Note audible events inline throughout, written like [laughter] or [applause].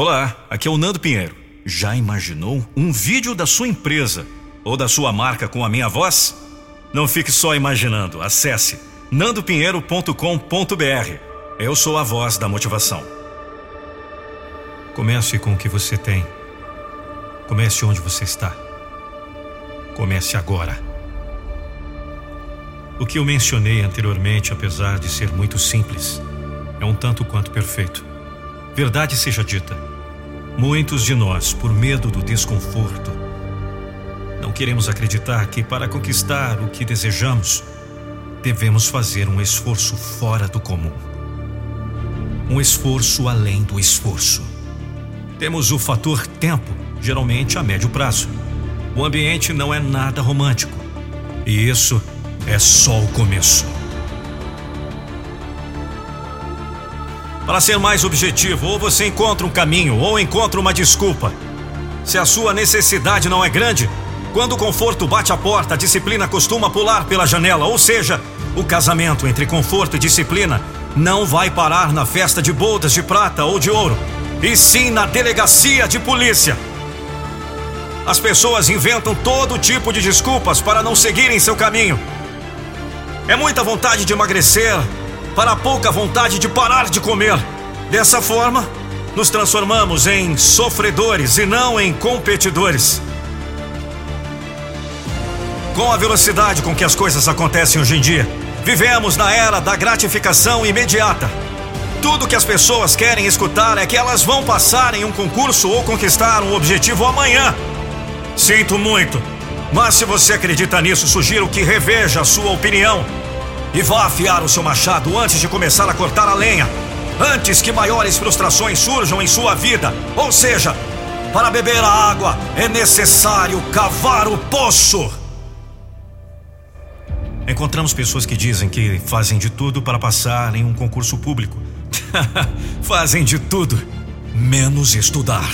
Olá, aqui é o Nando Pinheiro. Já imaginou um vídeo da sua empresa ou da sua marca com a minha voz? Não fique só imaginando. Acesse nandopinheiro.com.br. Eu sou a voz da motivação. Comece com o que você tem. Comece onde você está. Comece agora. O que eu mencionei anteriormente, apesar de ser muito simples, é um tanto quanto perfeito. Verdade seja dita, muitos de nós, por medo do desconforto, não queremos acreditar que para conquistar o que desejamos, devemos fazer um esforço fora do comum. Um esforço além do esforço. Temos o fator tempo, geralmente a médio prazo. O ambiente não é nada romântico. E isso é só o começo. Para ser mais objetivo, ou você encontra um caminho ou encontra uma desculpa. Se a sua necessidade não é grande, quando o conforto bate a porta, a disciplina costuma pular pela janela, ou seja, o casamento entre conforto e disciplina não vai parar na festa de bodas de prata ou de ouro, e sim na delegacia de polícia. As pessoas inventam todo tipo de desculpas para não seguirem seu caminho. É muita vontade de emagrecer para pouca vontade de parar de comer. Dessa forma, nos transformamos em sofredores e não em competidores. Com a velocidade com que as coisas acontecem hoje em dia, vivemos na era da gratificação imediata. Tudo que as pessoas querem escutar é que elas vão passar em um concurso ou conquistar um objetivo amanhã. Sinto muito, mas se você acredita nisso, sugiro que reveja a sua opinião e vá afiar o seu machado antes de começar a cortar a lenha. Antes que maiores frustrações surjam em sua vida. Ou seja, para beber a água é necessário cavar o poço. Encontramos pessoas que dizem que fazem de tudo para passar em um concurso público. [laughs] fazem de tudo, menos estudar.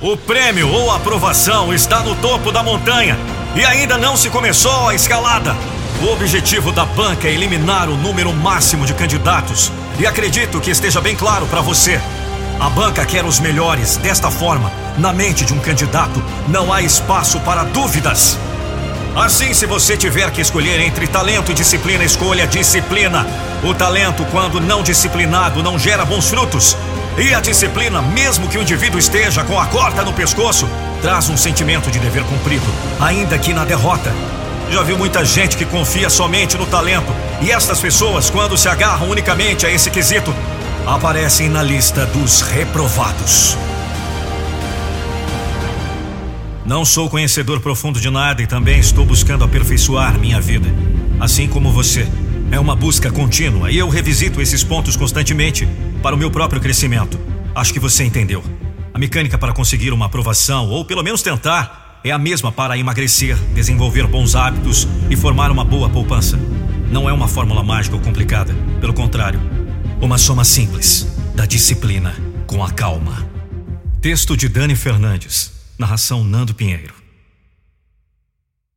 O prêmio ou aprovação está no topo da montanha e ainda não se começou a escalada. O objetivo da banca é eliminar o número máximo de candidatos e acredito que esteja bem claro para você. A banca quer os melhores. Desta forma, na mente de um candidato, não há espaço para dúvidas. Assim, se você tiver que escolher entre talento e disciplina, escolha disciplina. O talento, quando não disciplinado, não gera bons frutos. E a disciplina, mesmo que o indivíduo esteja com a corda no pescoço, traz um sentimento de dever cumprido, ainda que na derrota. Já viu muita gente que confia somente no talento, e estas pessoas, quando se agarram unicamente a esse quesito, aparecem na lista dos reprovados. Não sou conhecedor profundo de nada e também estou buscando aperfeiçoar minha vida, assim como você. É uma busca contínua e eu revisito esses pontos constantemente para o meu próprio crescimento. Acho que você entendeu. A mecânica para conseguir uma aprovação, ou pelo menos tentar, é a mesma para emagrecer, desenvolver bons hábitos e formar uma boa poupança. Não é uma fórmula mágica ou complicada. Pelo contrário, uma soma simples da disciplina com a calma. Texto de Dani Fernandes. Narração Nando Pinheiro.